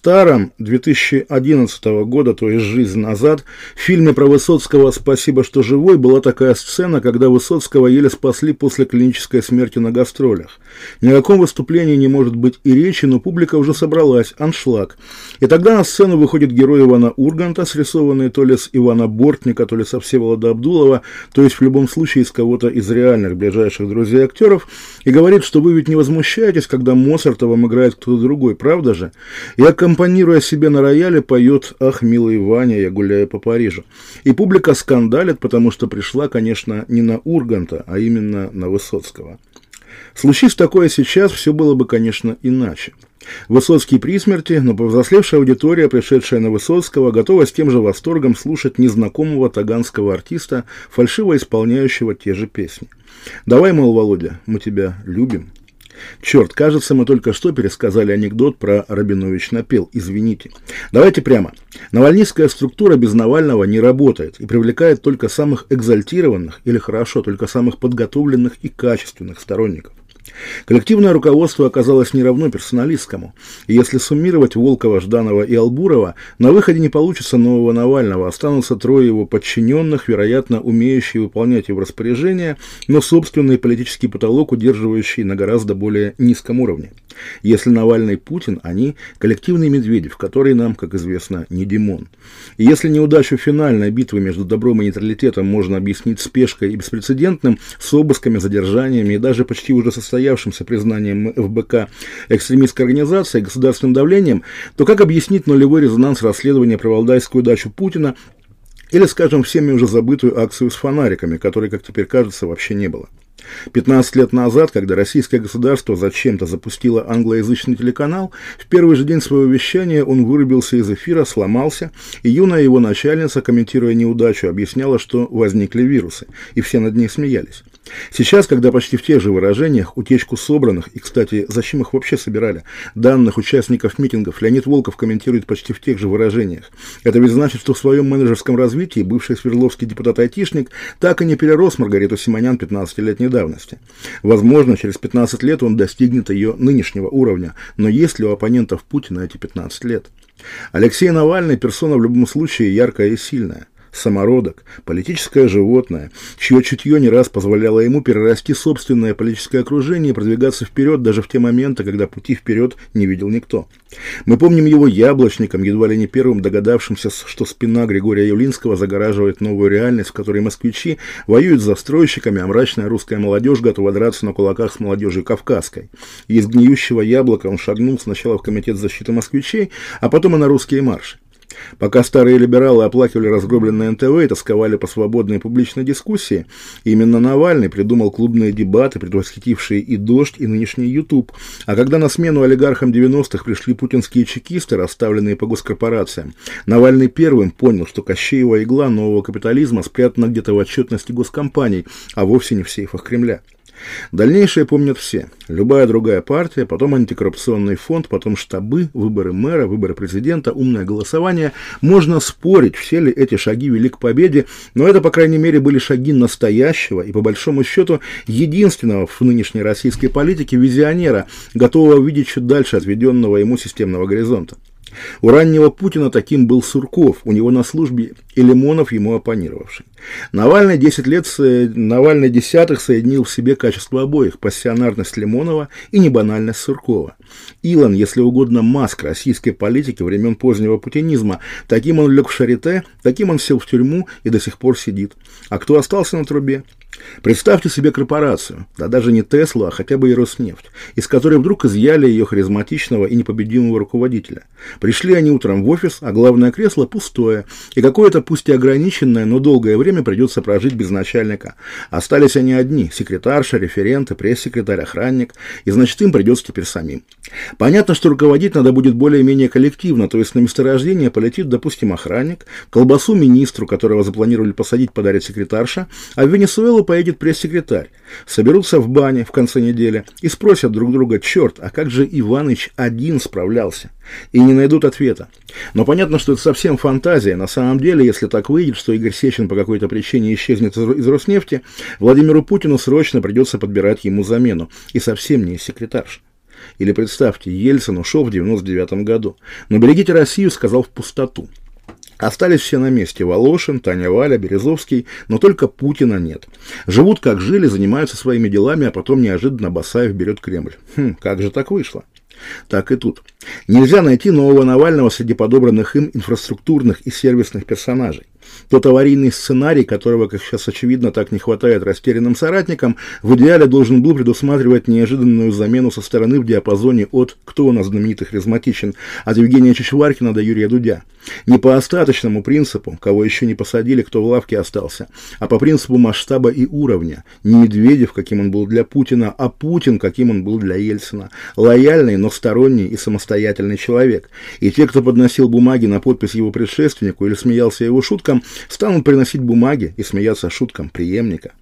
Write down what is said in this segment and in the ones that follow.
старом 2011 года, то есть «Жизнь назад», в фильме про Высоцкого «Спасибо, что живой» была такая сцена, когда Высоцкого еле спасли после клинической смерти на гастролях. Ни о каком выступлении не может быть и речи, но публика уже собралась, аншлаг. И тогда на сцену выходит герой Ивана Урганта, срисованный то ли с Ивана Бортника, то ли со Всеволода Абдулова, то есть в любом случае из кого-то из реальных ближайших друзей актеров, и говорит, что вы ведь не возмущаетесь, когда Моцарта вам играет кто-то другой, правда же? И аккомпанируя себе на рояле, поет «Ах, милый Ваня, я гуляю по Парижу». И публика скандалит, потому что пришла, конечно, не на Урганта, а именно на Высоцкого. Случись такое сейчас, все было бы, конечно, иначе. Высоцкий при смерти, но повзрослевшая аудитория, пришедшая на Высоцкого, готова с тем же восторгом слушать незнакомого таганского артиста, фальшиво исполняющего те же песни. «Давай, мол, Володя, мы тебя любим». Черт, кажется, мы только что пересказали анекдот про Рабинович напел, извините. Давайте прямо. Навальнистская структура без Навального не работает и привлекает только самых экзальтированных или хорошо, только самых подготовленных и качественных сторонников. Коллективное руководство оказалось не равно персоналистскому. И если суммировать Волкова, Жданова и Албурова, на выходе не получится нового Навального, останутся трое его подчиненных, вероятно, умеющие выполнять его распоряжения, но собственный политический потолок, удерживающий на гораздо более низком уровне. Если Навальный Путин, они коллективный Медведев, который нам, как известно, не Димон. И если неудачу финальной битвы между добром и нейтралитетом можно объяснить спешкой и беспрецедентным, с обысками, задержаниями и даже почти уже состоявшимся признанием ФБК экстремистской организации, государственным давлением, то как объяснить нулевой резонанс расследования про валдайскую дачу Путина или, скажем, всеми уже забытую акцию с фонариками, которой, как теперь кажется, вообще не было? 15 лет назад, когда российское государство зачем-то запустило англоязычный телеканал, в первый же день своего вещания он вырубился из эфира, сломался, и юная его начальница, комментируя неудачу, объясняла, что возникли вирусы, и все над ней смеялись. Сейчас, когда почти в тех же выражениях утечку собранных, и, кстати, зачем их вообще собирали, данных участников митингов, Леонид Волков комментирует почти в тех же выражениях. Это ведь значит, что в своем менеджерском развитии бывший Свердловский депутат-айтишник так и не перерос Маргариту Симонян 15-летней давности. Возможно, через 15 лет он достигнет ее нынешнего уровня, но есть ли у оппонентов Путина эти 15 лет? Алексей Навальный – персона в любом случае яркая и сильная самородок, политическое животное, чье чутье не раз позволяло ему перерасти собственное политическое окружение и продвигаться вперед даже в те моменты, когда пути вперед не видел никто. Мы помним его яблочником, едва ли не первым догадавшимся, что спина Григория Явлинского загораживает новую реальность, в которой москвичи воюют с застройщиками, а мрачная русская молодежь готова драться на кулаках с молодежью кавказской. из гниющего яблока он шагнул сначала в Комитет защиты москвичей, а потом и на русские марши. Пока старые либералы оплакивали разгробленное НТВ и тосковали по свободной публичной дискуссии, именно Навальный придумал клубные дебаты, предвосхитившие и «Дождь», и нынешний YouTube. А когда на смену олигархам 90-х пришли путинские чекисты, расставленные по госкорпорациям, Навальный первым понял, что Кощеева игла нового капитализма спрятана где-то в отчетности госкомпаний, а вовсе не в сейфах Кремля. Дальнейшее помнят все. Любая другая партия, потом антикоррупционный фонд, потом штабы, выборы мэра, выборы президента, умное голосование. Можно спорить, все ли эти шаги вели к победе, но это, по крайней мере, были шаги настоящего и, по большому счету, единственного в нынешней российской политике визионера, готового видеть чуть дальше отведенного ему системного горизонта. У раннего Путина таким был Сурков, у него на службе и Лимонов, ему оппонировавший. Навальный 10 лет, Навальный десятых соединил в себе качество обоих, пассионарность Лимонова и небанальность Суркова. Илон, если угодно, маск российской политики времен позднего путинизма. Таким он лег в шарите, таким он сел в тюрьму и до сих пор сидит. А кто остался на трубе? Представьте себе корпорацию, да даже не Тесла, а хотя бы и Роснефть, из которой вдруг изъяли ее харизматичного и непобедимого руководителя. Пришли они утром в офис, а главное кресло пустое, и какое-то пусть и ограниченное, но долгое время придется прожить без начальника. Остались они одни, секретарша, референты, пресс-секретарь, охранник, и значит им придется теперь самим. Понятно, что руководить надо будет более-менее коллективно, то есть на месторождение полетит, допустим, охранник, колбасу министру, которого запланировали посадить, подарит секретарша, а в Венесуэлу поедет пресс-секретарь. Соберутся в бане в конце недели и спросят друг друга, черт, а как же Иваныч один справлялся? И не найдут ответа. Но понятно, что это совсем фантазия. На самом деле, если так выйдет, что Игорь Сечин по какой-то причине исчезнет из Роснефти, Владимиру Путину срочно придется подбирать ему замену. И совсем не секретарш. Или представьте, Ельцин ушел в 99 году. Но берегите Россию, сказал в пустоту. Остались все на месте. Волошин, Таня Валя, Березовский, но только Путина нет. Живут как жили, занимаются своими делами, а потом неожиданно Басаев берет Кремль. Хм, как же так вышло? Так и тут. Нельзя найти нового Навального среди подобранных им инфраструктурных и сервисных персонажей. Тот аварийный сценарий, которого, как сейчас очевидно, так не хватает растерянным соратникам, в идеале должен был предусматривать неожиданную замену со стороны в диапазоне от «Кто у нас знаменитый харизматичен?» от Евгения Чичваркина до Юрия Дудя. Не по остаточному принципу, кого еще не посадили, кто в лавке остался, а по принципу масштаба и уровня. Не Медведев, каким он был для Путина, а Путин, каким он был для Ельцина. Лояльный, но сторонний и самостоятельный человек. И те, кто подносил бумаги на подпись его предшественнику или смеялся его шуткам, станут приносить бумаги и смеяться шуткам преемника.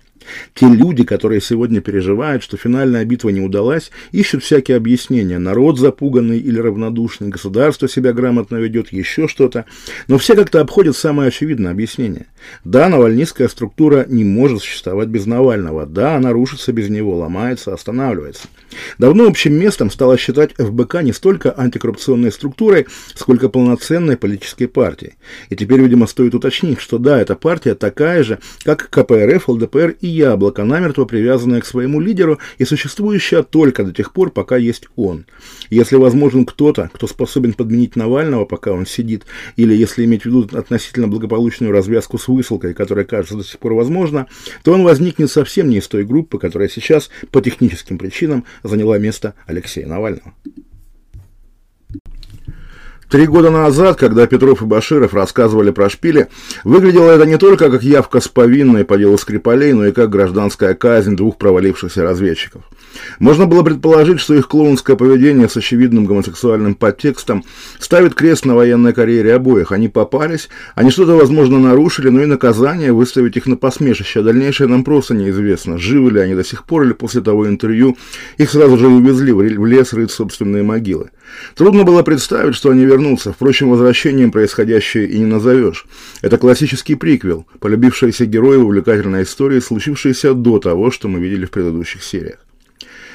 Те люди, которые сегодня переживают, что финальная битва не удалась, ищут всякие объяснения. Народ запуганный или равнодушный, государство себя грамотно ведет, еще что-то. Но все как-то обходят самое очевидное объяснение. Да, навальнистская структура не может существовать без Навального. Да, она рушится без него, ломается, останавливается. Давно общим местом стало считать ФБК не столько антикоррупционной структурой, сколько полноценной политической партией. И теперь, видимо, стоит уточнить, что да, эта партия такая же, как КПРФ, ЛДПР и яблоко, намертво привязанное к своему лидеру и существующее только до тех пор, пока есть он. Если возможен кто-то, кто способен подменить Навального, пока он сидит, или если иметь в виду относительно благополучную развязку с высылкой, которая кажется до сих пор возможна, то он возникнет совсем не из той группы, которая сейчас по техническим причинам заняла место Алексея Навального. Три года назад, когда Петров и Баширов рассказывали про шпили, выглядело это не только как явка с повинной по делу Скрипалей, но и как гражданская казнь двух провалившихся разведчиков. Можно было предположить, что их клоунское поведение с очевидным гомосексуальным подтекстом ставит крест на военной карьере обоих. Они попались, они что-то, возможно, нарушили, но и наказание выставить их на посмешище. А дальнейшее нам просто неизвестно. Живы ли они до сих пор или после того интервью их сразу же увезли в лес рыть собственные могилы. Трудно было представить, что они вернутся. Впрочем, возвращением происходящее и не назовешь. Это классический приквел, полюбившиеся герои увлекательной истории, случившиеся до того, что мы видели в предыдущих сериях.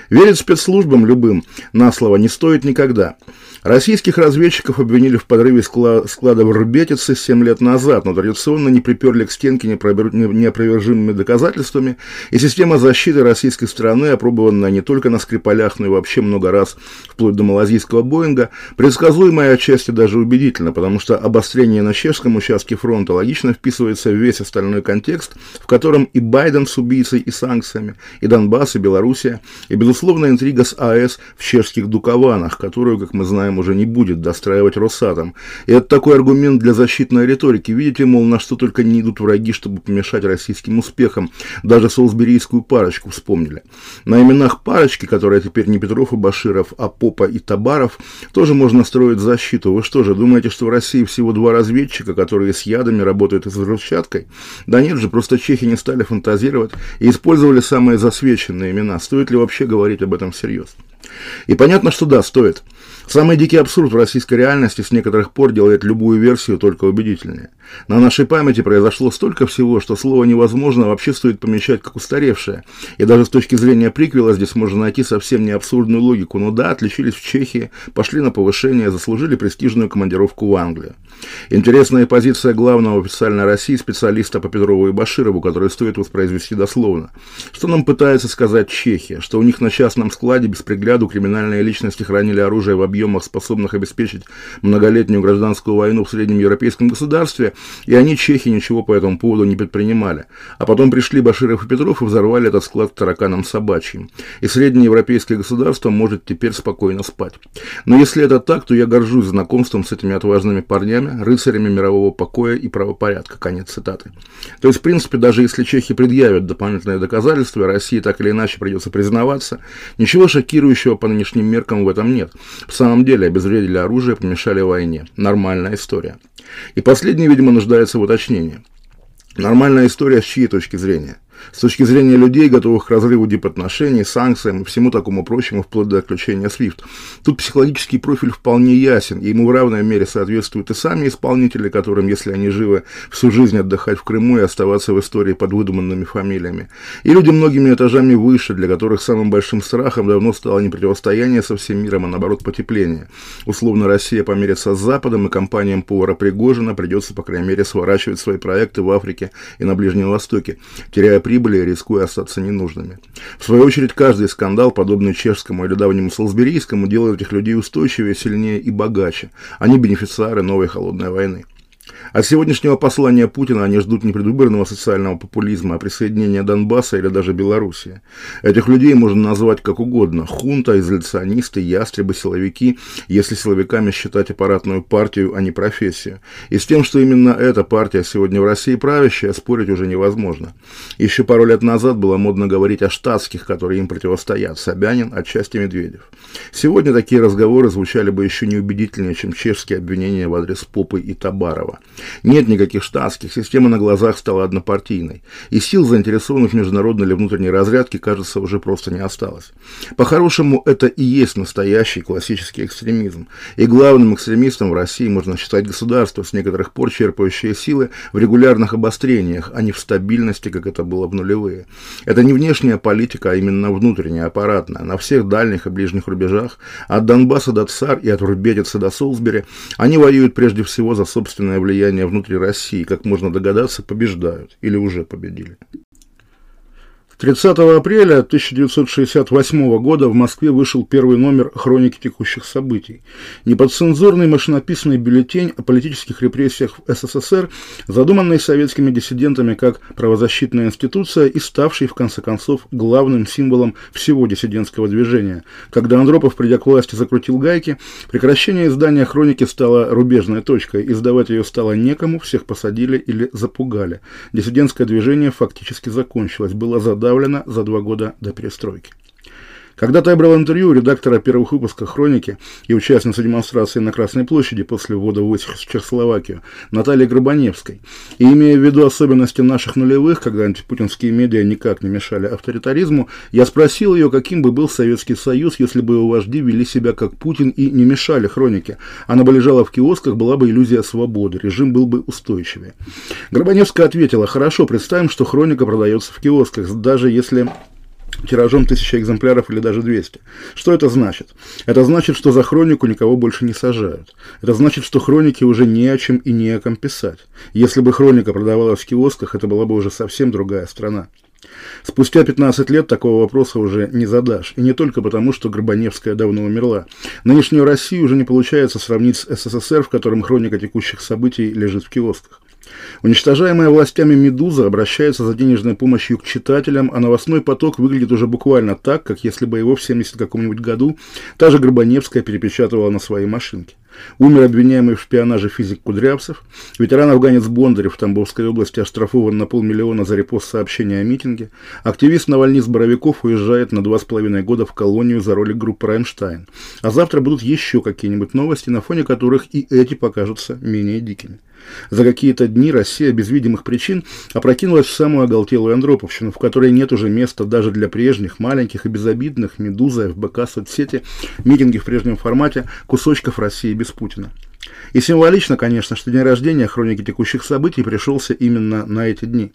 Верить спецслужбам любым на слово не стоит никогда. Российских разведчиков обвинили в подрыве склада в Рбетице 7 лет назад, но традиционно не приперли к стенке неопровержимыми доказательствами, и система защиты российской страны, опробованная не только на Скрипалях, но и вообще много раз, вплоть до малазийского Боинга, предсказуемая отчасти даже убедительно, потому что обострение на чешском участке фронта логично вписывается в весь остальной контекст, в котором и Байден с убийцей и санкциями, и Донбасс, и Белоруссия, и, безусловно, интрига с АЭС в чешских Дукованах, которую, как мы знаем, уже не будет достраивать Росатом. И это такой аргумент для защитной риторики. Видите, мол, на что только не идут враги, чтобы помешать российским успехам. Даже солсберийскую парочку вспомнили. На именах парочки, которая теперь не Петров и Баширов, а Попа и Табаров, тоже можно строить защиту. Вы что же, думаете, что в России всего два разведчика, которые с ядами работают и с взрывчаткой? Да нет же, просто чехи не стали фантазировать и использовали самые засвеченные имена. Стоит ли вообще говорить об этом всерьез? И понятно, что да, стоит. Самый дикий абсурд в российской реальности с некоторых пор делает любую версию только убедительнее. На нашей памяти произошло столько всего, что слово «невозможно» вообще стоит помечать как устаревшее. И даже с точки зрения приквела здесь можно найти совсем не абсурдную логику. Ну да, отличились в Чехии, пошли на повышение, заслужили престижную командировку в Англию. Интересная позиция главного официальной России специалиста по Петрову и Баширову, который стоит воспроизвести дословно. Что нам пытается сказать Чехия? Что у них на частном складе без пригляду криминальные личности хранили оружие в объемах, способных обеспечить многолетнюю гражданскую войну в среднем европейском государстве, и они, чехи, ничего по этому поводу не предпринимали. А потом пришли Баширов и Петров и взорвали этот склад тараканом собачьим. И среднее европейское государство может теперь спокойно спать. Но если это так, то я горжусь знакомством с этими отважными парнями, рыцарями мирового покоя и правопорядка. Конец цитаты. То есть, в принципе, даже если чехи предъявят дополнительные доказательства, России так или иначе придется признаваться, ничего шокирующего по нынешним меркам в этом нет. Самом деле, обезвредили оружие, помешали войне. Нормальная история. И последний, видимо, нуждается в уточнении. Нормальная история с чьей точки зрения? С точки зрения людей, готовых к разрыву дипотношений, санкциям и всему такому прочему, вплоть до отключения SWIFT, тут психологический профиль вполне ясен, и ему в равной мере соответствуют и сами исполнители, которым, если они живы, всю жизнь отдыхать в Крыму и оставаться в истории под выдуманными фамилиями, и люди многими этажами выше, для которых самым большим страхом давно стало не противостояние со всем миром, а наоборот потепление. Условно Россия помирится с Западом, и компаниям повара Пригожина придется, по крайней мере, сворачивать свои проекты в Африке и на Ближнем Востоке, теряя прибыли рискуя остаться ненужными. В свою очередь, каждый скандал, подобный чешскому или давнему Солсберийскому, делает этих людей устойчивее, сильнее и богаче. Они бенефициары новой холодной войны. От сегодняшнего послания Путина они ждут не предвыборного социального популизма, а присоединения Донбасса или даже Белоруссии. Этих людей можно назвать как угодно – хунта, изоляционисты, ястребы, силовики, если силовиками считать аппаратную партию, а не профессию. И с тем, что именно эта партия сегодня в России правящая, спорить уже невозможно. Еще пару лет назад было модно говорить о штатских, которые им противостоят – Собянин, отчасти Медведев. Сегодня такие разговоры звучали бы еще неубедительнее, чем чешские обвинения в адрес Попы и Табарова. Нет никаких штатских, система на глазах стала однопартийной, и сил, заинтересованных в международной или внутренней разрядке, кажется, уже просто не осталось. По-хорошему, это и есть настоящий классический экстремизм, и главным экстремистом в России можно считать государство, с некоторых пор черпающее силы в регулярных обострениях, а не в стабильности, как это было в нулевые. Это не внешняя политика, а именно внутренняя, аппаратная, на всех дальних и ближних рубежах, от Донбасса до Цар и от Рубетица до Солсбери, они воюют прежде всего за собственное влияние влияния внутри России, как можно догадаться, побеждают или уже победили. 30 апреля 1968 года в Москве вышел первый номер «Хроники текущих событий». Неподцензурный машинописный бюллетень о политических репрессиях в СССР, задуманный советскими диссидентами как правозащитная институция и ставший, в конце концов, главным символом всего диссидентского движения. Когда Андропов, придя к власти, закрутил гайки, прекращение издания «Хроники» стало рубежной точкой. Издавать ее стало некому, всех посадили или запугали. Диссидентское движение фактически закончилось, было задавлено подавлено за два года до перестройки. Когда-то я брал интервью у редактора первых выпусков «Хроники» и участницы демонстрации на Красной площади после ввода войск в Чехословакию Натальи Грабаневской. И имея в виду особенности наших нулевых, когда антипутинские медиа никак не мешали авторитаризму, я спросил ее, каким бы был Советский Союз, если бы его вожди вели себя как Путин и не мешали «Хронике». Она бы лежала в киосках, была бы иллюзия свободы, режим был бы устойчивее. Грабаневская ответила, хорошо, представим, что «Хроника» продается в киосках, даже если тиражом тысяча экземпляров или даже 200. Что это значит? Это значит, что за хронику никого больше не сажают. Это значит, что хроники уже не о чем и не о ком писать. Если бы хроника продавалась в киосках, это была бы уже совсем другая страна. Спустя 15 лет такого вопроса уже не задашь. И не только потому, что Горбаневская давно умерла. Нынешнюю Россию уже не получается сравнить с СССР, в котором хроника текущих событий лежит в киосках. Уничтожаемая властями «Медуза» обращается за денежной помощью к читателям, а новостной поток выглядит уже буквально так, как если бы его в 70 каком-нибудь году та же Горбаневская перепечатывала на своей машинке. Умер обвиняемый в шпионаже физик Кудрявцев, ветеран-афганец Бондарев в Тамбовской области оштрафован на полмиллиона за репост сообщения о митинге, активист Навальнист Боровиков уезжает на два с половиной года в колонию за ролик группы «Раймштайн». А завтра будут еще какие-нибудь новости, на фоне которых и эти покажутся менее дикими. За какие-то дни Россия без видимых причин опрокинулась в самую оголтелую Андроповщину, в которой нет уже места даже для прежних, маленьких и безобидных, Медуза, ФБК, соцсети, митинги в прежнем формате, кусочков России без Путина. И символично, конечно, что день рождения хроники текущих событий пришелся именно на эти дни.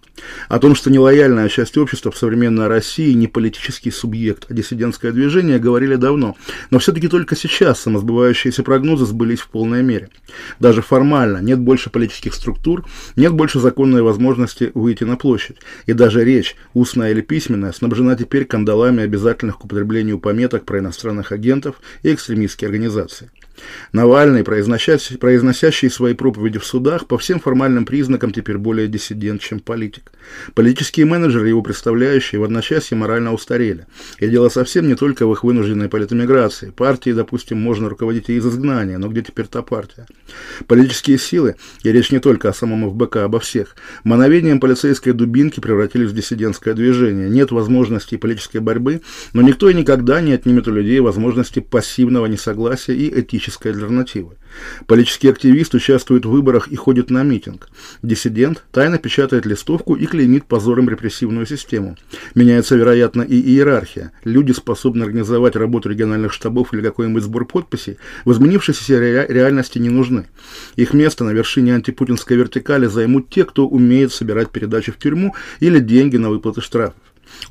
О том, что нелояльная часть общества в современной России не политический субъект, а диссидентское движение, говорили давно. Но все-таки только сейчас самосбывающиеся прогнозы сбылись в полной мере. Даже формально нет больше политических структур, нет больше законной возможности выйти на площадь. И даже речь, устная или письменная, снабжена теперь кандалами обязательных к употреблению пометок про иностранных агентов и экстремистские организации. Навальный, произносящий, произносящий свои проповеди в судах, по всем формальным признакам теперь более диссидент, чем политик. Политические менеджеры, его представляющие, в одночасье морально устарели. И дело совсем не только в их вынужденной политэмиграции. Партии, допустим, можно руководить и из изгнания, но где теперь та партия? Политические силы, и речь не только о самом ФБК, а обо всех, мановением полицейской дубинки превратились в диссидентское движение. Нет возможности политической борьбы, но никто и никогда не отнимет у людей возможности пассивного несогласия и этической альтернативы. Политический активист участвует в выборах и ходит на митинг. Диссидент тайно печатает листовку и клеймит позором репрессивную систему. Меняется, вероятно, и иерархия. Люди способны организовать работу региональных штабов или какой-нибудь сбор подписей, в изменившейся ре реальности не нужны. Их место на вершине антипутинской вертикали займут те, кто умеет собирать передачи в тюрьму или деньги на выплаты штрафов.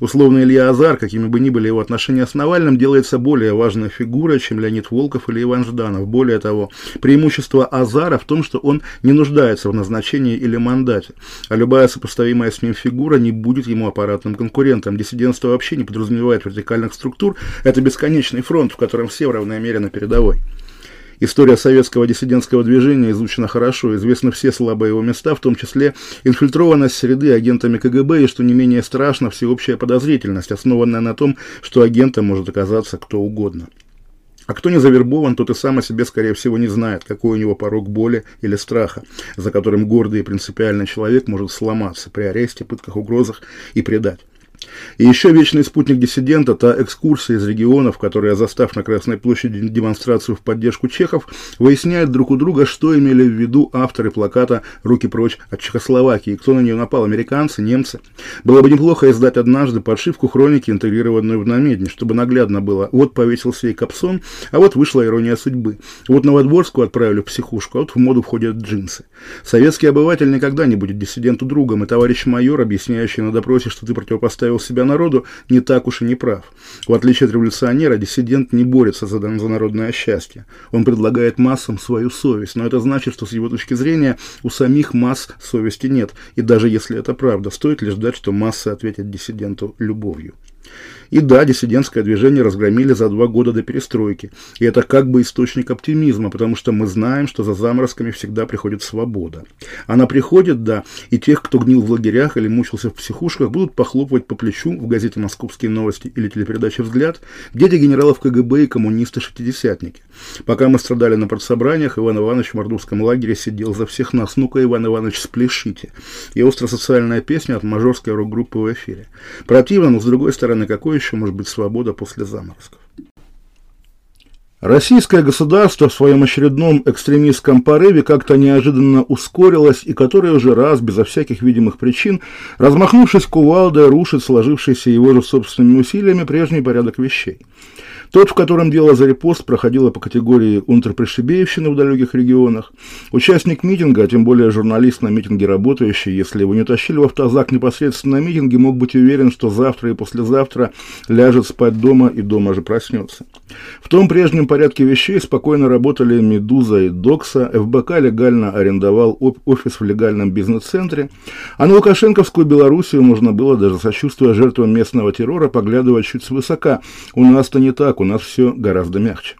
Условно Илья Азар, какими бы ни были его отношения с Навальным, делается более важной фигурой, чем Леонид Волков или Иван Жданов. Более того, преимущество Азара в том, что он не нуждается в назначении или мандате, а любая сопоставимая с ним фигура не будет ему аппаратным конкурентом. Диссидентство вообще не подразумевает вертикальных структур, это бесконечный фронт, в котором все в равной мере на передовой. История советского диссидентского движения изучена хорошо, известны все слабые его места, в том числе инфильтрованность среды агентами КГБ и, что не менее страшно, всеобщая подозрительность, основанная на том, что агентом может оказаться кто угодно. А кто не завербован, тот и сам о себе, скорее всего, не знает, какой у него порог боли или страха, за которым гордый и принципиальный человек может сломаться при аресте, пытках, угрозах и предать. И еще вечный спутник диссидента, та экскурсия из регионов, которая, застав на Красной площади демонстрацию в поддержку чехов, выясняет друг у друга, что имели в виду авторы плаката «Руки прочь от Чехословакии», кто на нее напал, американцы, немцы. Было бы неплохо издать однажды подшивку хроники, интегрированную в намедни, чтобы наглядно было. Вот повесился и Капсон, а вот вышла ирония судьбы. Вот Новодворскую отправили в психушку, а вот в моду входят джинсы. Советский обыватель никогда не будет диссиденту другом, и товарищ майор, объясняющий на допросе, что ты противопоставил представил себя народу, не так уж и не прав. В отличие от революционера, диссидент не борется за, за народное счастье. Он предлагает массам свою совесть, но это значит, что с его точки зрения у самих масс совести нет. И даже если это правда, стоит ли ждать, что массы ответят диссиденту любовью. И да, диссидентское движение разгромили за два года до перестройки. И это как бы источник оптимизма, потому что мы знаем, что за заморозками всегда приходит свобода. Она приходит, да, и тех, кто гнил в лагерях или мучился в психушках, будут похлопывать по плечу в газете «Московские новости» или телепередаче «Взгляд», дети генералов КГБ и коммунисты-шестидесятники. Пока мы страдали на партсобраниях, Иван Иванович в мордовском лагере сидел за всех нас. Ну-ка, Иван Иванович, спляшите. И остросоциальная песня от мажорской рок-группы в эфире. Противно, но с другой стороны, какой еще может быть свобода после заморозков? Российское государство в своем очередном экстремистском порыве как-то неожиданно ускорилось и которое уже раз, безо всяких видимых причин, размахнувшись кувалдой, рушит сложившийся его же собственными усилиями прежний порядок вещей. Тот, в котором дело за репост проходило по категории унтерпришибеевщины в далеких регионах. Участник митинга, а тем более журналист на митинге работающий, если его не тащили в автозак непосредственно на митинге, мог быть уверен, что завтра и послезавтра ляжет спать дома и дома же проснется. В том прежнем порядке вещей спокойно работали «Медуза» и «Докса», ФБК легально арендовал офис в легальном бизнес-центре, а на Лукашенковскую Белоруссию можно было, даже сочувствуя жертвам местного террора, поглядывать чуть свысока. У нас-то не так, у нас все гораздо мягче.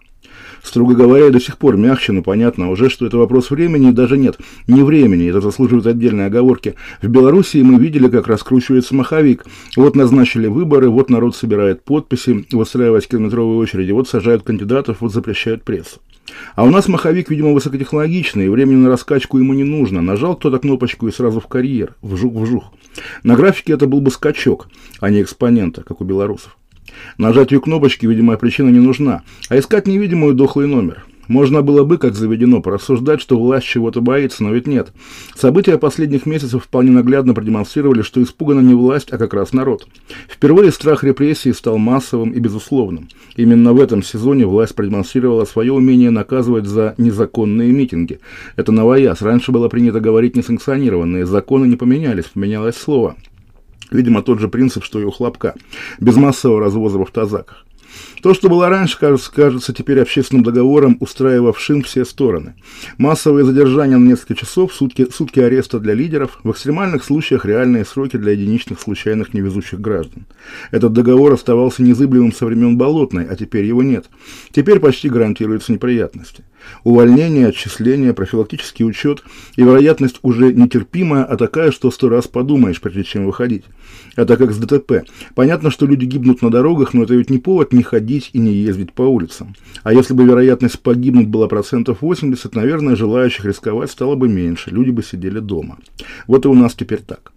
Строго говоря, и до сих пор мягче, но понятно уже, что это вопрос времени, даже нет, не времени, это заслуживает отдельной оговорки. В Белоруссии мы видели, как раскручивается маховик. Вот назначили выборы, вот народ собирает подписи, выстраивать километровые очереди, вот сажают кандидатов, вот запрещают прессу. А у нас маховик, видимо, высокотехнологичный, и времени на раскачку ему не нужно. Нажал кто-то кнопочку и сразу в карьер, вжух-вжух. На графике это был бы скачок, а не экспонента, как у белорусов. Нажатию кнопочки видимая причина не нужна, а искать невидимую дохлый номер. Можно было бы, как заведено, порассуждать, что власть чего-то боится, но ведь нет. События последних месяцев вполне наглядно продемонстрировали, что испугана не власть, а как раз народ. Впервые страх репрессий стал массовым и безусловным. Именно в этом сезоне власть продемонстрировала свое умение наказывать за незаконные митинги. Это новояз. Раньше было принято говорить несанкционированные. Законы не поменялись, поменялось слово. Видимо, тот же принцип, что и у хлопка. Без массового развоза в автозаках. То, что было раньше, кажется, кажется теперь общественным договором, устраивавшим все стороны. Массовые задержания на несколько часов, сутки, сутки ареста для лидеров, в экстремальных случаях реальные сроки для единичных случайных невезучих граждан. Этот договор оставался незыблемым со времен Болотной, а теперь его нет. Теперь почти гарантируются неприятности. Увольнение, отчисление, профилактический учет и вероятность уже нетерпимая, а такая, что сто раз подумаешь, прежде чем выходить. Это как с ДТП. Понятно, что люди гибнут на дорогах, но это ведь не повод не ходить и не ездить по улицам. А если бы вероятность погибнуть была процентов 80, наверное, желающих рисковать стало бы меньше, люди бы сидели дома. Вот и у нас теперь так.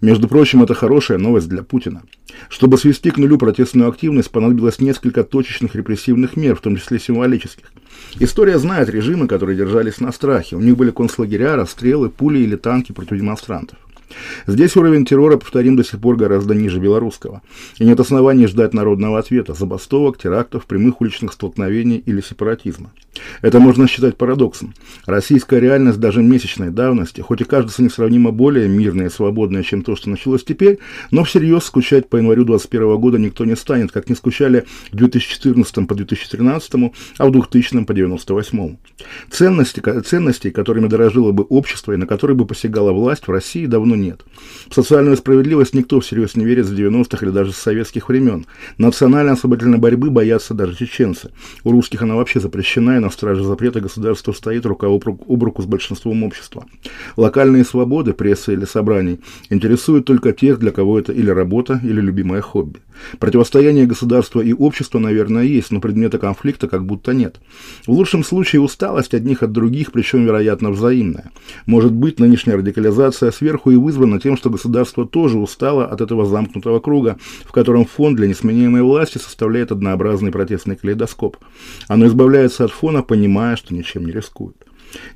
Между прочим, это хорошая новость для Путина. Чтобы свести к нулю протестную активность, понадобилось несколько точечных репрессивных мер, в том числе символических. История знает режимы, которые держались на страхе. У них были концлагеря, расстрелы, пули или танки против демонстрантов. Здесь уровень террора, повторим, до сих пор гораздо ниже белорусского. И нет оснований ждать народного ответа, забастовок, терактов, прямых уличных столкновений или сепаратизма. Это можно считать парадоксом. Российская реальность даже месячной давности, хоть и кажется несравнимо более мирной и свободной, чем то, что началось теперь, но всерьез скучать по январю 2021 года никто не станет, как не скучали в 2014 по 2013, а в 2000 по 1998. Ценности, ценностей, которыми дорожило бы общество и на которые бы посягала власть, в России давно нет. В социальную справедливость никто всерьез не верит с 90-х или даже с советских времен. Национально-освободительной борьбы боятся даже чеченцы. У русских она вообще запрещена, и на страже запрета государство стоит рука об руку с большинством общества. Локальные свободы, прессы или собраний интересуют только тех, для кого это или работа, или любимое хобби. Противостояние государства и общества, наверное, есть, но предмета конфликта как будто нет. В лучшем случае усталость одних от других, причем, вероятно, взаимная. Может быть, нынешняя радикализация сверху и вызвана тем, что государство тоже устало от этого замкнутого круга, в котором фон для несменяемой власти составляет однообразный протестный калейдоскоп. Оно избавляется от фона, понимая, что ничем не рискует.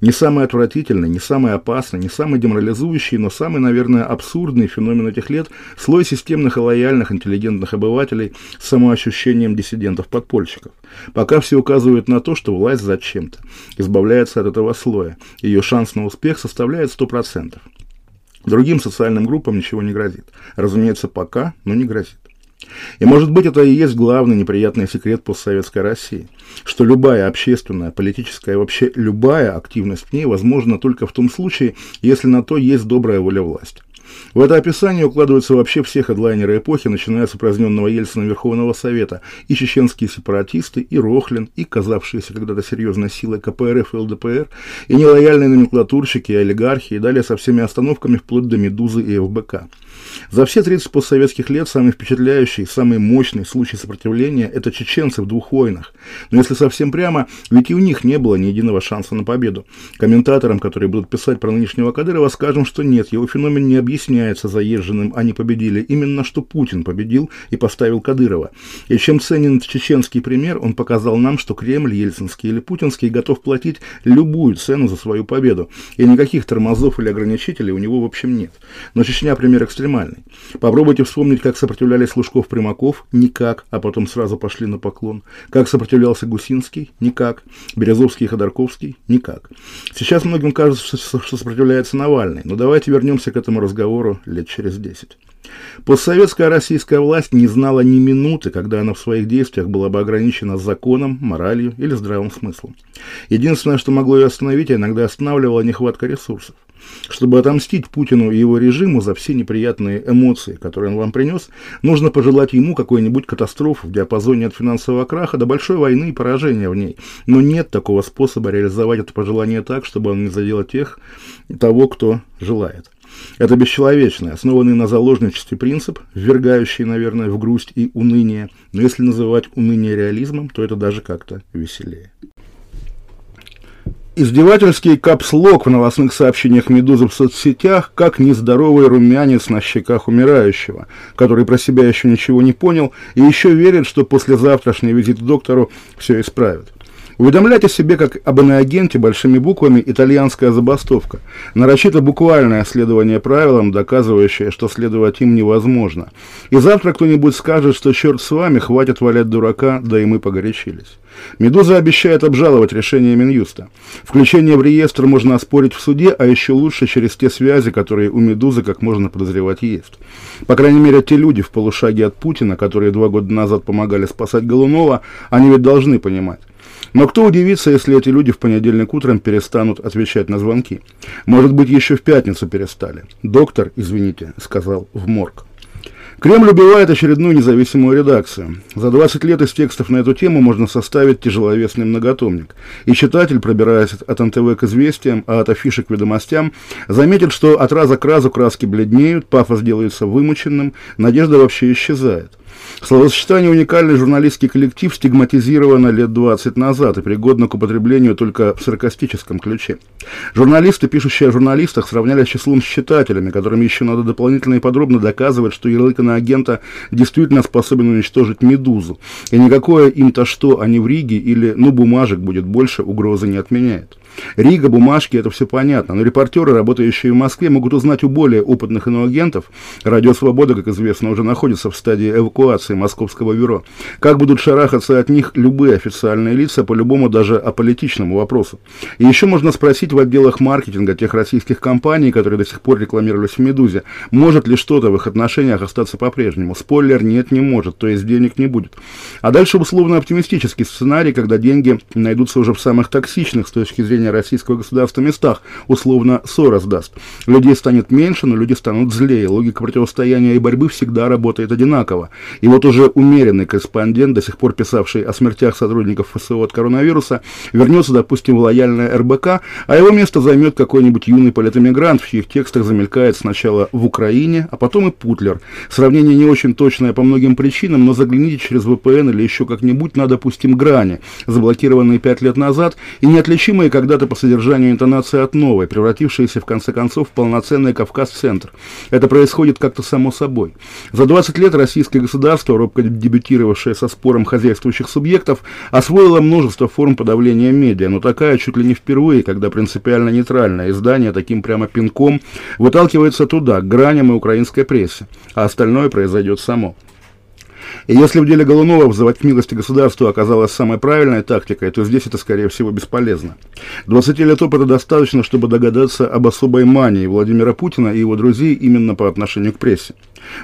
Не самый отвратительный, не самый опасный, не самый деморализующий, но самый, наверное, абсурдный феномен этих лет – слой системных и лояльных интеллигентных обывателей с самоощущением диссидентов-подпольщиков. Пока все указывает на то, что власть зачем-то избавляется от этого слоя. Ее шанс на успех составляет 100%. Другим социальным группам ничего не грозит. Разумеется, пока, но не грозит. И может быть это и есть главный неприятный секрет постсоветской России, что любая общественная, политическая и вообще любая активность в ней возможна только в том случае, если на то есть добрая воля власти. В это описание укладываются вообще все хедлайнеры эпохи, начиная с упраздненного Ельцина Верховного Совета, и чеченские сепаратисты, и Рохлин, и казавшиеся когда-то серьезной силой КПРФ и ЛДПР, и нелояльные номенклатурщики и олигархи, и далее со всеми остановками вплоть до Медузы и ФБК. За все 30 постсоветских лет самый впечатляющий, самый мощный случай сопротивления – это чеченцы в двух войнах. Но если совсем прямо, ведь и у них не было ни единого шанса на победу. Комментаторам, которые будут писать про нынешнего Кадырова, скажем, что нет, его феномен не объясняется заезженным «они победили». Именно что Путин победил и поставил Кадырова. И чем ценен чеченский пример, он показал нам, что Кремль, ельцинский или путинский, готов платить любую цену за свою победу. И никаких тормозов или ограничителей у него в общем нет. Но Чечня пример экстремальный. Попробуйте вспомнить, как сопротивлялись Лужков-Примаков. Никак, а потом сразу пошли на поклон. Как сопротивлялся Гусинский? Никак. Березовский и Ходорковский? Никак. Сейчас многим кажется, что сопротивляется Навальный. Но давайте вернемся к этому разговору лет через десять. Постсоветская российская власть не знала ни минуты, когда она в своих действиях была бы ограничена законом, моралью или здравым смыслом. Единственное, что могло ее остановить, а иногда останавливала нехватка ресурсов. Чтобы отомстить Путину и его режиму за все неприятные эмоции, которые он вам принес, нужно пожелать ему какой-нибудь катастрофы в диапазоне от финансового краха до большой войны и поражения в ней. Но нет такого способа реализовать это пожелание так, чтобы он не задел тех, того, кто желает. Это бесчеловечный, основанный на заложничестве принцип, ввергающий, наверное, в грусть и уныние. Но если называть уныние реализмом, то это даже как-то веселее. Издевательский капслог в новостных сообщениях «Медузы» в соцсетях, как нездоровый румянец на щеках умирающего, который про себя еще ничего не понял и еще верит, что после завтрашний визит к доктору все исправит. Уведомлять о себе как об иноагенте большими буквами итальянская забастовка. Нарочито буквальное следование правилам, доказывающее, что следовать им невозможно. И завтра кто-нибудь скажет, что черт с вами, хватит валять дурака, да и мы погорячились. «Медуза» обещает обжаловать решение Минюста. Включение в реестр можно оспорить в суде, а еще лучше через те связи, которые у «Медузы», как можно подозревать, есть. По крайней мере, те люди в полушаге от Путина, которые два года назад помогали спасать Голунова, они ведь должны понимать. Но кто удивится, если эти люди в понедельник утром перестанут отвечать на звонки? Может быть, еще в пятницу перестали. Доктор, извините, сказал в морг. Кремль убивает очередную независимую редакцию. За 20 лет из текстов на эту тему можно составить тяжеловесный многотомник. И читатель, пробираясь от НТВ к известиям, а от афишек к ведомостям, заметит, что от раза к разу краски бледнеют, пафос делается вымученным, надежда вообще исчезает. Словосочетание «уникальный журналистский коллектив» стигматизировано лет 20 назад и пригодно к употреблению только в саркастическом ключе. Журналисты, пишущие о журналистах, сравняли с числом с читателями, которым еще надо дополнительно и подробно доказывать, что ярлык на агента действительно способен уничтожить «Медузу», и никакое им-то что, они в Риге или «ну бумажек будет больше» угрозы не отменяет. Рига, бумажки, это все понятно, но репортеры, работающие в Москве, могут узнать у более опытных иноагентов, Радио Свобода, как известно, уже находится в стадии эвакуации Московского бюро, как будут шарахаться от них любые официальные лица по любому даже аполитичному вопросу. И еще можно спросить в отделах маркетинга тех российских компаний, которые до сих пор рекламировались в «Медузе», может ли что-то в их отношениях остаться по-прежнему. Спойлер, нет, не может, то есть денег не будет. А дальше условно оптимистический сценарий, когда деньги найдутся уже в самых токсичных с точки зрения управления российского государства местах, условно Сорос даст. Людей станет меньше, но люди станут злее. Логика противостояния и борьбы всегда работает одинаково. И вот уже умеренный корреспондент, до сих пор писавший о смертях сотрудников ФСО от коронавируса, вернется, допустим, в лояльное РБК, а его место займет какой-нибудь юный политэмигрант, в чьих текстах замелькает сначала в Украине, а потом и Путлер. Сравнение не очень точное по многим причинам, но загляните через VPN или еще как-нибудь на, допустим, грани, заблокированные пять лет назад и неотличимые когда когда-то по содержанию интонации от новой, превратившейся в конце концов в полноценный Кавказ-центр. Это происходит как-то само собой. За 20 лет российское государство, робко дебютировавшее со спором хозяйствующих субъектов, освоило множество форм подавления медиа, но такая чуть ли не впервые, когда принципиально нейтральное издание таким прямо пинком выталкивается туда, к граням и украинской прессе, а остальное произойдет само. И если в деле Голунова взывать к милости государства оказалась самой правильной тактикой, то здесь это, скорее всего, бесполезно. 20 лет опыта достаточно, чтобы догадаться об особой мании Владимира Путина и его друзей именно по отношению к прессе.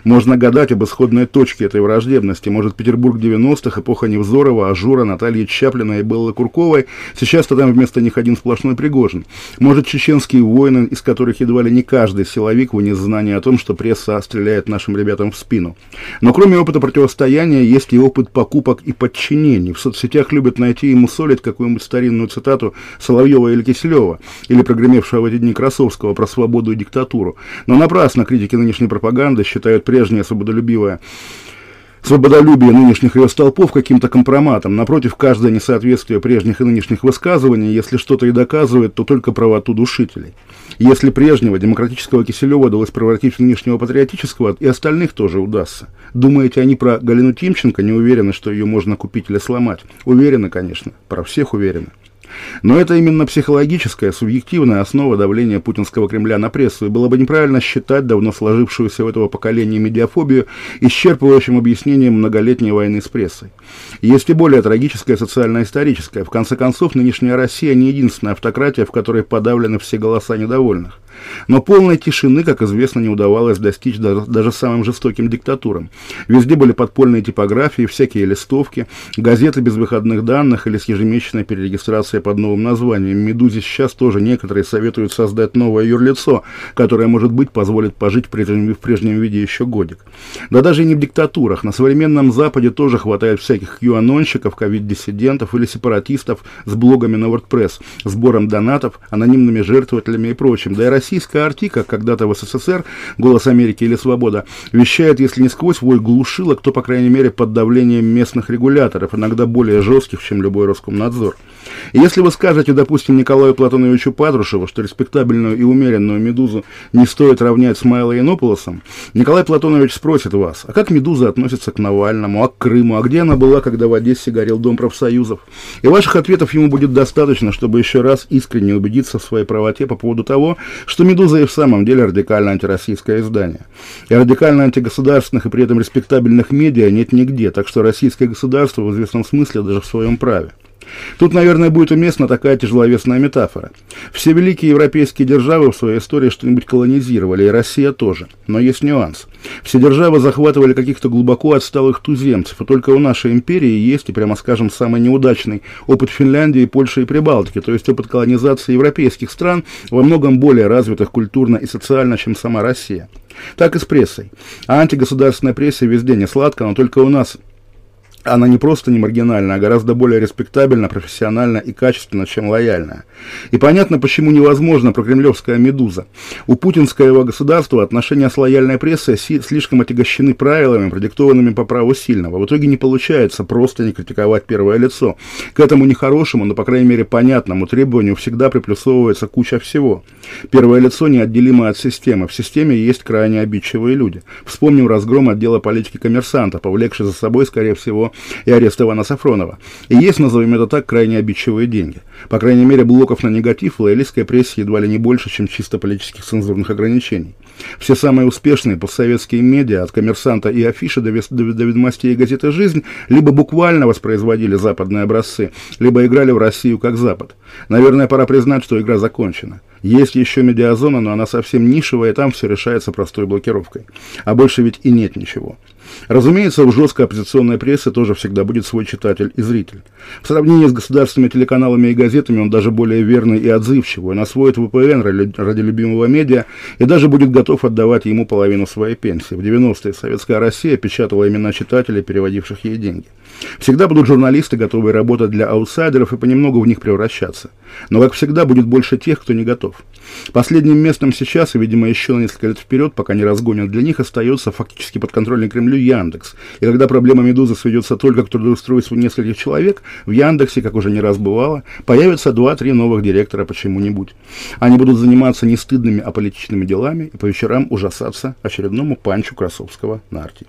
Можно гадать об исходной точке этой враждебности. Может, Петербург 90-х, эпоха Невзорова, Ажура, Натальи Чаплина и Беллы Курковой. Сейчас-то там вместо них один сплошной Пригожин. Может, чеченские войны, из которых едва ли не каждый силовик вынес знание о том, что пресса стреляет нашим ребятам в спину. Но кроме опыта противостояния, есть и опыт покупок и подчинений. В соцсетях любят найти и мусолить какую-нибудь старинную цитату Соловьева или Киселева, или прогремевшего в эти дни Красовского про свободу и диктатуру. Но напрасно критики нынешней пропаганды считают прежнее свободолюбивое свободолюбие нынешних ее столпов каким-то компроматом. Напротив, каждое несоответствие прежних и нынешних высказываний, если что-то и доказывает, то только правоту душителей. Если прежнего демократического Киселева удалось превратить в нынешнего патриотического, и остальных тоже удастся. Думаете они про Галину Тимченко, не уверены, что ее можно купить или сломать? Уверены, конечно, про всех уверены. Но это именно психологическая, субъективная основа давления путинского Кремля на прессу, и было бы неправильно считать давно сложившуюся у этого поколения медиафобию исчерпывающим объяснением многолетней войны с прессой. Есть и более трагическая социально-историческая. В конце концов, нынешняя Россия не единственная автократия, в которой подавлены все голоса недовольных. Но полной тишины, как известно, не удавалось достичь даже, даже самым жестоким диктатурам. Везде были подпольные типографии, всякие листовки, газеты без выходных данных или с ежемесячной перерегистрацией под новым названием. «Медузе» сейчас тоже некоторые советуют создать новое юрлицо, которое, может быть, позволит пожить в прежнем, в прежнем виде еще годик. Да даже и не в диктатурах. На современном Западе тоже хватает всяких q ковид-диссидентов или сепаратистов с блогами на WordPress, сбором донатов, анонимными жертвователями и прочим. Да и российская Артика, когда-то в СССР, «Голос Америки» или «Свобода», вещает, если не сквозь вой глушилок, то, по крайней мере, под давлением местных регуляторов, иногда более жестких, чем любой Роскомнадзор. И если вы скажете, допустим, Николаю Платоновичу Патрушеву, что респектабельную и умеренную «Медузу» не стоит равнять с Майло Януполосом, Николай Платонович спросит вас, а как «Медуза» относится к Навальному, а к Крыму, а где она была, когда в Одессе горел Дом профсоюзов? И ваших ответов ему будет достаточно, чтобы еще раз искренне убедиться в своей правоте по поводу того, что «Медуза» и в самом деле радикально антироссийское издание. И радикально антигосударственных и при этом респектабельных медиа нет нигде, так что российское государство в известном смысле даже в своем праве. Тут, наверное, будет уместна такая тяжеловесная метафора. Все великие европейские державы в своей истории что-нибудь колонизировали, и Россия тоже. Но есть нюанс. Все державы захватывали каких-то глубоко отсталых туземцев, и только у нашей империи есть, и прямо скажем, самый неудачный опыт Финляндии, Польши и Прибалтики, то есть опыт колонизации европейских стран, во многом более развитых культурно и социально, чем сама Россия. Так и с прессой. А антигосударственная пресса везде не сладко, но только у нас она не просто не маргинальна, а гораздо более респектабельна, профессиональна и качественна, чем лояльная. И понятно, почему невозможно прокремлевская «Медуза». У путинского государства отношения с лояльной прессой слишком отягощены правилами, продиктованными по праву сильного. В итоге не получается просто не критиковать первое лицо. К этому нехорошему, но, по крайней мере, понятному требованию всегда приплюсовывается куча всего. Первое лицо неотделимо от системы. В системе есть крайне обидчивые люди. Вспомним разгром отдела политики коммерсанта, повлекший за собой, скорее всего, и арест Ивана Сафронова. И есть, назовем это так, крайне обидчивые деньги. По крайней мере, блоков на негатив в лоялистской прессе едва ли не больше, чем чисто политических цензурных ограничений. Все самые успешные постсоветские медиа, от коммерсанта и афиши до, до, до ведомостей и газеты «Жизнь», либо буквально воспроизводили западные образцы, либо играли в Россию как Запад. Наверное, пора признать, что игра закончена. Есть еще медиазона, но она совсем нишевая, и там все решается простой блокировкой. А больше ведь и нет ничего. Разумеется, у жесткой оппозиционной прессы тоже всегда будет свой читатель и зритель. В сравнении с государственными телеканалами и газетами он даже более верный и отзывчивый. Он освоит VPN ради любимого медиа и даже будет готов отдавать ему половину своей пенсии. В 90-е советская Россия печатала имена читателей, переводивших ей деньги. Всегда будут журналисты, готовые работать для аутсайдеров и понемногу в них превращаться. Но, как всегда, будет больше тех, кто не готов. Последним местом сейчас, и, видимо, еще на несколько лет вперед, пока не разгонят для них, остается фактически подконтрольный Кремлю Яндекс. И когда проблема «Медузы» сведется только к трудоустройству нескольких человек, в Яндексе, как уже не раз бывало, появятся два-три новых директора почему-нибудь. Они будут заниматься не стыдными, а политичными делами и по вечерам ужасаться очередному панчу Красовского на арте.